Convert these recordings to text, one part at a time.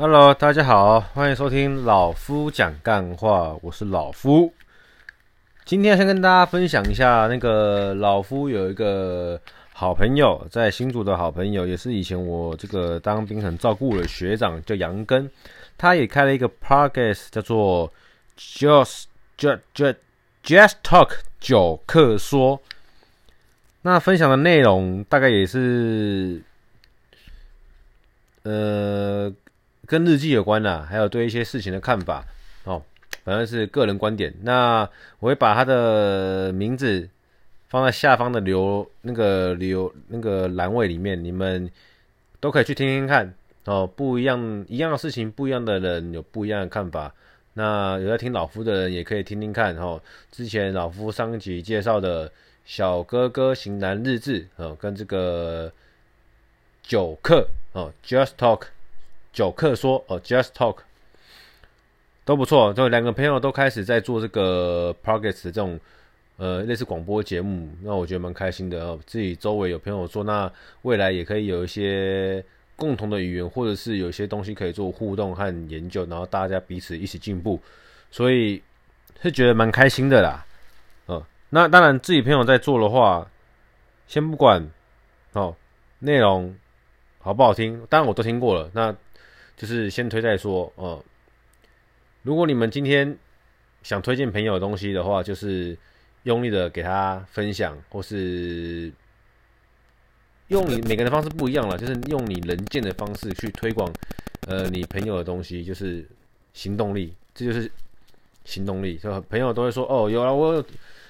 Hello，大家好，欢迎收听老夫讲干话，我是老夫。今天先跟大家分享一下，那个老夫有一个好朋友，在新竹的好朋友，也是以前我这个当兵很照顾的学长，叫杨根，他也开了一个 podcast，叫做 Just Just Just Just Talk 九客说。那分享的内容大概也是，呃。跟日记有关的，还有对一些事情的看法哦，反正是个人观点。那我会把他的名字放在下方的留那个留那个栏位里面，你们都可以去听听看哦。不一样一样的事情，不一样的人有不一样的看法。那有在听老夫的人也可以听听看哦。之前老夫上集介绍的小哥哥型男日志哦，跟这个九客哦，Just Talk。九克说哦，Just Talk 都不错，就两个朋友都开始在做这个 Podcast 这种呃类似广播节目，那我觉得蛮开心的哦。自己周围有朋友做，那未来也可以有一些共同的语言，或者是有些东西可以做互动和研究，然后大家彼此一起进步，所以是觉得蛮开心的啦。哦，那当然自己朋友在做的话，先不管哦内容好不好听，当然我都听过了，那。就是先推再说哦。如果你们今天想推荐朋友的东西的话，就是用力的给他分享，或是用你每个人的方式不一样了，就是用你能见的方式去推广呃你朋友的东西，就是行动力，这就是行动力。就朋友都会说哦，有啊，我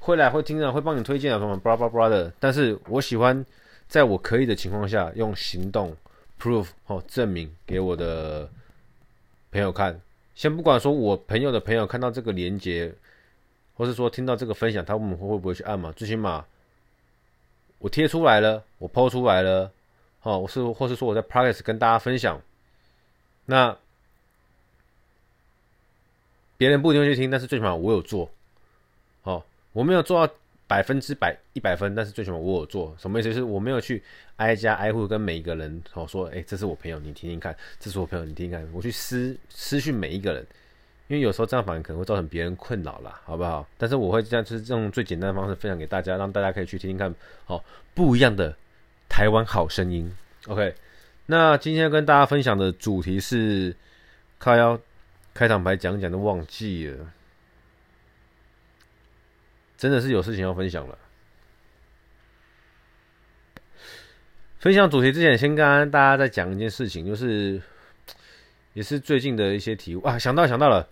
会来会听啊，会帮你推荐啊什么巴拉巴拉的。但是我喜欢在我可以的情况下用行动。Proof 哦，证明给我的朋友看。先不管说我朋友的朋友看到这个连接，或是说听到这个分享，他们会不会去按嘛？最起码我贴出来了，我 po 出来了，哦，我是或是说我在 practice 跟大家分享，那别人不一定会去听，但是最起码我有做，哦，我没有做到。百分之百一百分，但是最起码我有做，什么意思？就是我没有去挨家挨户跟每一个人哦说，哎、这是我朋友，你听听看；这是我朋友，你听听看。我去私私讯每一个人，因为有时候这样反而可能会造成别人困扰啦，好不好？但是我会这样，就是用最简单的方式分享给大家，让大家可以去听听看，好不一样的台湾好声音。OK，那今天跟大家分享的主题是，靠腰开场白讲讲都忘记了。真的是有事情要分享了。分享主题之前，先跟大家再讲一件事情，就是也是最近的一些体悟啊。想到想到了，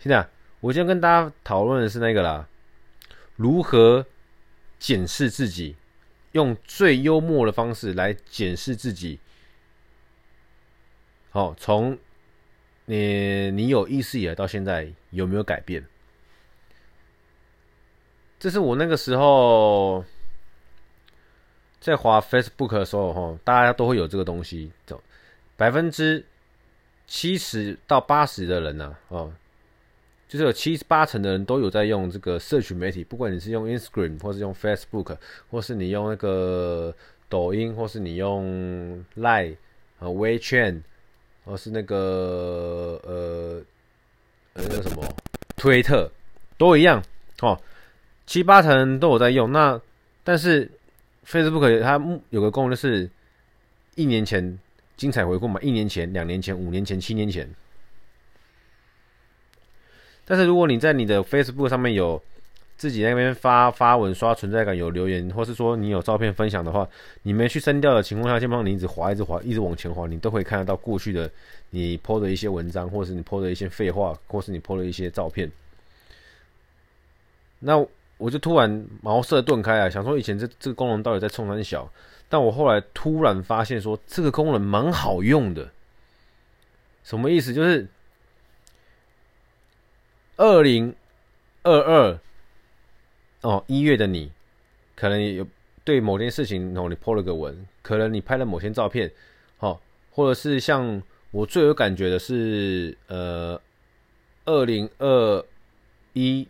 现在我今天跟大家讨论的是那个啦，如何检视自己，用最幽默的方式来检视自己。好，从你你有意识以来到现在，有没有改变？这是我那个时候在滑 Facebook 的时候，哈，大家都会有这个东西。就百分之七十到八十的人呢，哦，就是有七八成的人都有在用这个社群媒体，不管你是用 Instagram，或是用 Facebook，或是你用那个抖音，或是你用 Line 啊、WeChat，或是那个呃呃那个什么推特，都一样，哦。七八成人都有在用，那但是 Facebook 它有个功能是一年前精彩回顾嘛，一年前、两年前、五年前、七年前。但是如果你在你的 Facebook 上面有自己那边发发文刷存在感，有留言，或是说你有照片分享的话，你没去删掉的情况下，基本上你一直滑、一直滑、一直往前滑，你都会看得到过去的你 po 的一些文章，或是你 po 的一些废话，或是你 po 的一些照片。那我就突然茅塞顿开啊，想说以前这这个功能到底在冲三小？但我后来突然发现说这个功能蛮好用的。什么意思？就是二零二二哦一月的你，可能有对某件事情哦，你 po 了个文，可能你拍了某些照片，哦，或者是像我最有感觉的是呃二零二一。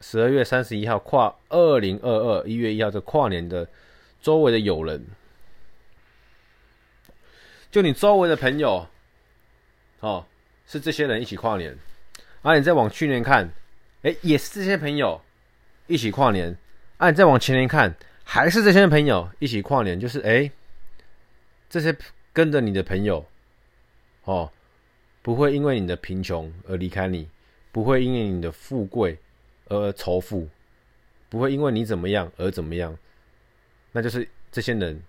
十二月三十一号跨二零二二一月一号这跨年的周围的友人，就你周围的朋友，哦，是这些人一起跨年。啊，你再往去年看，哎，也是这些朋友一起跨年。啊，你再往前年看，还是这些朋友一起跨年。就是哎，这些跟着你的朋友，哦，不会因为你的贫穷而离开你，不会因为你的富贵而仇富，不会因为你怎么样而怎么样。那就是这些人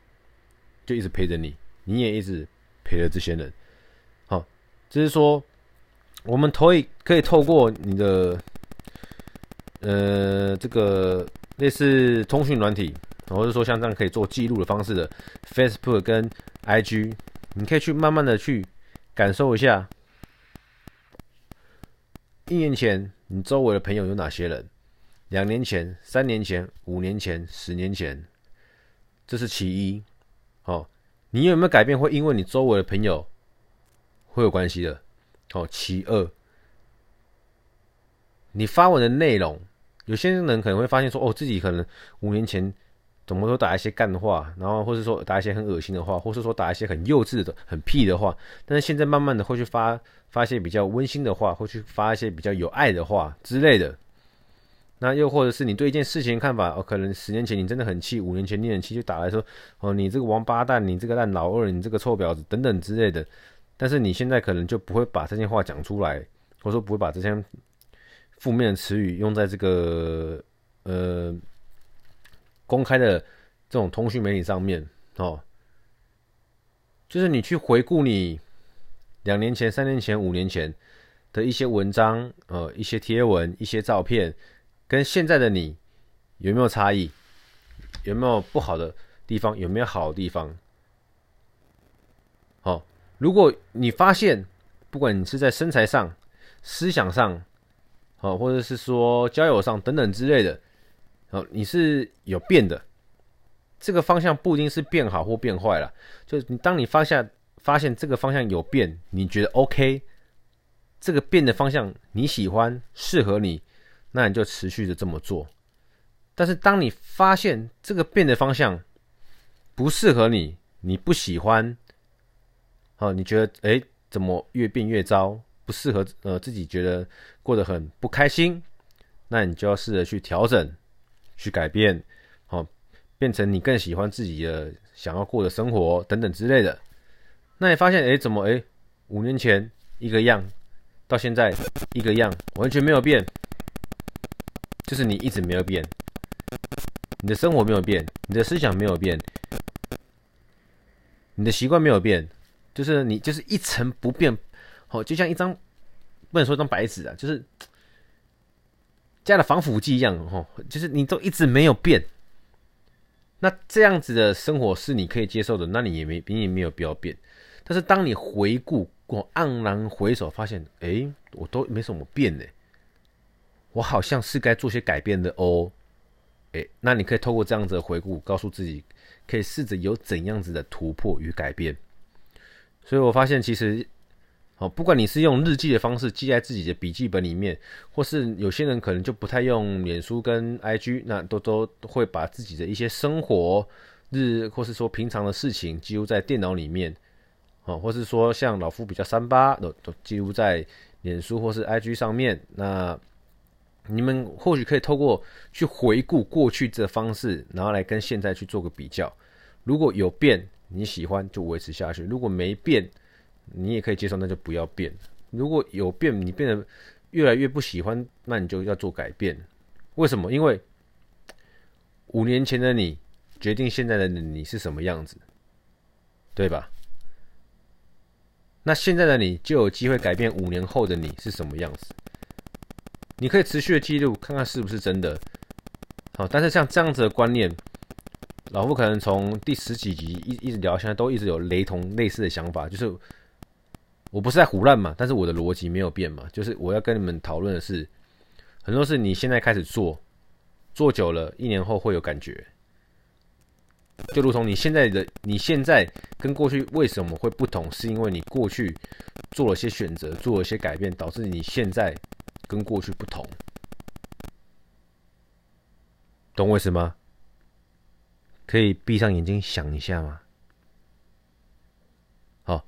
就一直陪着你，你也一直陪着这些人。好，就是说。我们可以可以透过你的呃这个类似通讯软体，或者说像这样可以做记录的方式的 Facebook 跟 IG，你可以去慢慢的去感受一下，一年前你周围的朋友有哪些人？两年前、三年前、五年前、十年前，这是其一。哦，你有没有改变？会因为你周围的朋友会有关系的。哦，其二，你发文的内容，有些人可能会发现说，哦，自己可能五年前怎么都打一些干话，然后或是说打一些很恶心的话，或是说打一些很幼稚的、很屁的话，但是现在慢慢的会去发发一些比较温馨的话，会去发一些比较有爱的话之类的。那又或者是你对一件事情看法，哦，可能十年前你真的很气，五年前你很气，就打来说，哦，你这个王八蛋，你这个烂老二，你这个臭婊子等等之类的。但是你现在可能就不会把这些话讲出来，或者说不会把这些负面的词语用在这个呃公开的这种通讯媒体上面哦。就是你去回顾你两年前、三年前、五年前的一些文章、呃一些贴文、一些照片，跟现在的你有没有差异？有没有不好的地方？有没有好的地方？好。如果你发现，不管你是在身材上、思想上，哦，或者是说交友上等等之类的，哦，你是有变的，这个方向不一定是变好或变坏了。就是你当你发现发现这个方向有变，你觉得 OK，这个变的方向你喜欢、适合你，那你就持续的这么做。但是当你发现这个变的方向不适合你，你不喜欢。哦，你觉得哎，怎么越变越糟，不适合呃自己，觉得过得很不开心，那你就要试着去调整，去改变，好，变成你更喜欢自己的想要过的生活等等之类的。那你发现哎，怎么哎，五年前一个样，到现在一个样，完全没有变，就是你一直没有变，你的生活没有变，你的思想没有变，你的习惯没有变。就是你就是一成不变，哦，就像一张不能说一张白纸啊，就是加了防腐剂一样，哦，就是你都一直没有变。那这样子的生活是你可以接受的，那你也没你也没有必要变。但是当你回顾过黯然回首，发现哎、我都没什么变呢，我好像是该做些改变的哦。哎、那你可以透过这样子的回顾，告诉自己，可以试着有怎样子的突破与改变。所以我发现，其实，哦，不管你是用日记的方式记在自己的笔记本里面，或是有些人可能就不太用脸书跟 IG，那都都会把自己的一些生活日，或是说平常的事情记录在电脑里面，哦，或是说像老夫比较三八，都都记录在脸书或是 IG 上面。那你们或许可以透过去回顾过去这方式，然后来跟现在去做个比较，如果有变。你喜欢就维持下去，如果没变，你也可以接受，那就不要变。如果有变，你变得越来越不喜欢，那你就要做改变。为什么？因为五年前的你决定现在的你是什么样子，对吧？那现在的你就有机会改变五年后的你是什么样子。你可以持续的记录，看看是不是真的。好，但是像这样子的观念。老夫可能从第十几集一一直聊，现在都一直有雷同类似的想法，就是我不是在胡乱嘛，但是我的逻辑没有变嘛，就是我要跟你们讨论的是，很多事你现在开始做，做久了，一年后会有感觉，就如同你现在的你现在跟过去为什么会不同，是因为你过去做了些选择，做了些改变，导致你现在跟过去不同，懂我意思吗？可以闭上眼睛想一下吗？好，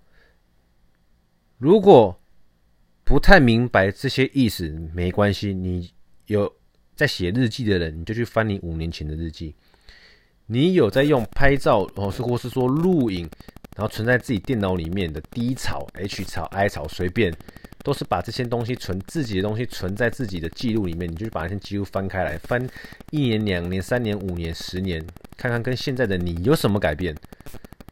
如果不太明白这些意思，没关系，你有在写日记的人，你就去翻你五年前的日记。你有在用拍照，哦，是或是说录影，然后存在自己电脑里面的低潮、H 潮、I 潮，随便，都是把这些东西存自己的东西存在自己的记录里面，你就去把那些记录翻开来，翻一年、两年、三年、五年、十年，看看跟现在的你有什么改变。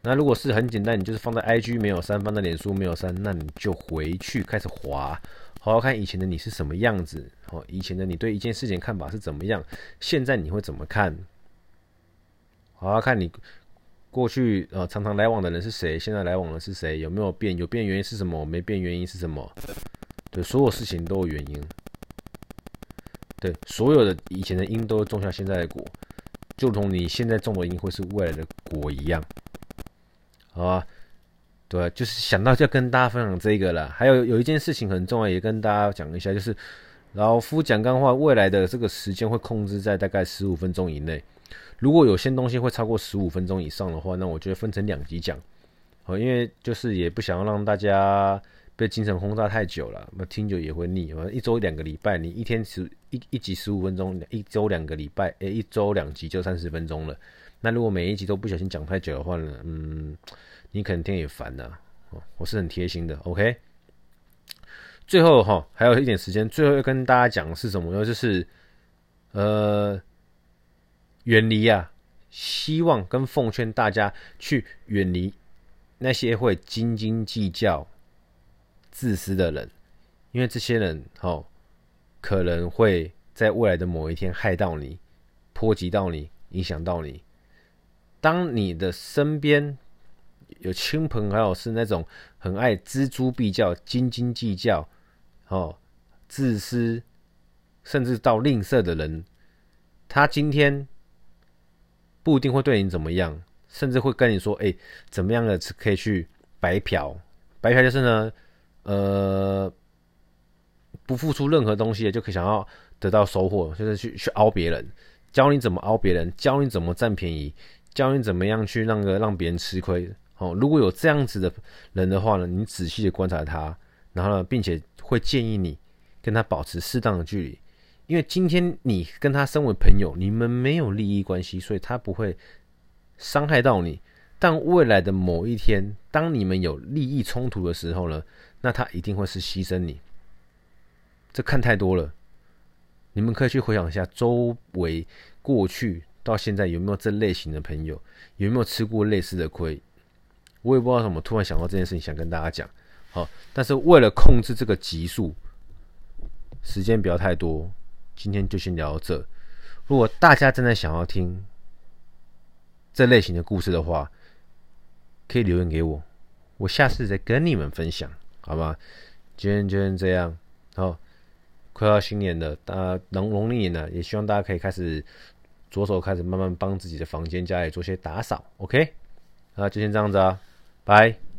那如果是很简单，你就是放在 IG 没有删，放在脸书没有删，那你就回去开始滑，好好看以前的你是什么样子，哦，以前的你对一件事情看法是怎么样，现在你会怎么看？好好看你过去呃常常来往的人是谁？现在来往的是谁？有没有变？有变原因是什么？没变原因是什么？对，所有事情都有原因。对，所有的以前的因都种下现在的果，就如同你现在种的因会是未来的果一样。好啊，对，就是想到就跟大家分享这个了。还有有一件事情很重要，也跟大家讲一下，就是老夫讲干话，未来的这个时间会控制在大概十五分钟以内。如果有些东西会超过十五分钟以上的话，那我觉得分成两集讲，好，因为就是也不想让大家被精神轰炸太久了，那听久也会腻。反正一周两个礼拜，你一天十一一集十五分钟，一周两个礼拜，诶，一周两集就三十分钟了。那如果每一集都不小心讲太久的话呢，嗯，你可能听也烦了。我是很贴心的，OK。最后哈，还有一点时间，最后要跟大家讲是什么呢？就是呃。远离啊！希望跟奉劝大家去远离那些会斤斤计较、自私的人，因为这些人哦，可能会在未来的某一天害到你、波及到你、影响到你。当你的身边有亲朋好友是那种很爱锱铢必较、斤斤计较、哦自私，甚至到吝啬的人，他今天。不一定会对你怎么样，甚至会跟你说：“哎、怎么样的可以去白嫖？白嫖就是呢，呃，不付出任何东西就可以想要得到收获，就是去去凹别人，教你怎么凹别人，教你怎么占便宜，教你怎么样去让个让别人吃亏。哦，如果有这样子的人的话呢，你仔细的观察他，然后呢，并且会建议你跟他保持适当的距离。”因为今天你跟他身为朋友，你们没有利益关系，所以他不会伤害到你。但未来的某一天，当你们有利益冲突的时候呢，那他一定会是牺牲你。这看太多了，你们可以去回想一下周围过去到现在有没有这类型的朋友，有没有吃过类似的亏。我也不知道怎么突然想到这件事情，想跟大家讲。好，但是为了控制这个集数，时间不要太多。今天就先聊到这。如果大家真的想要听这类型的故事的话，可以留言给我，我下次再跟你们分享，好吧？今天就先这样。好，快要新年了，大家农农历年了，也希望大家可以开始着手开始慢慢帮自己的房间家里做些打扫。OK，那就先这样子啊，拜。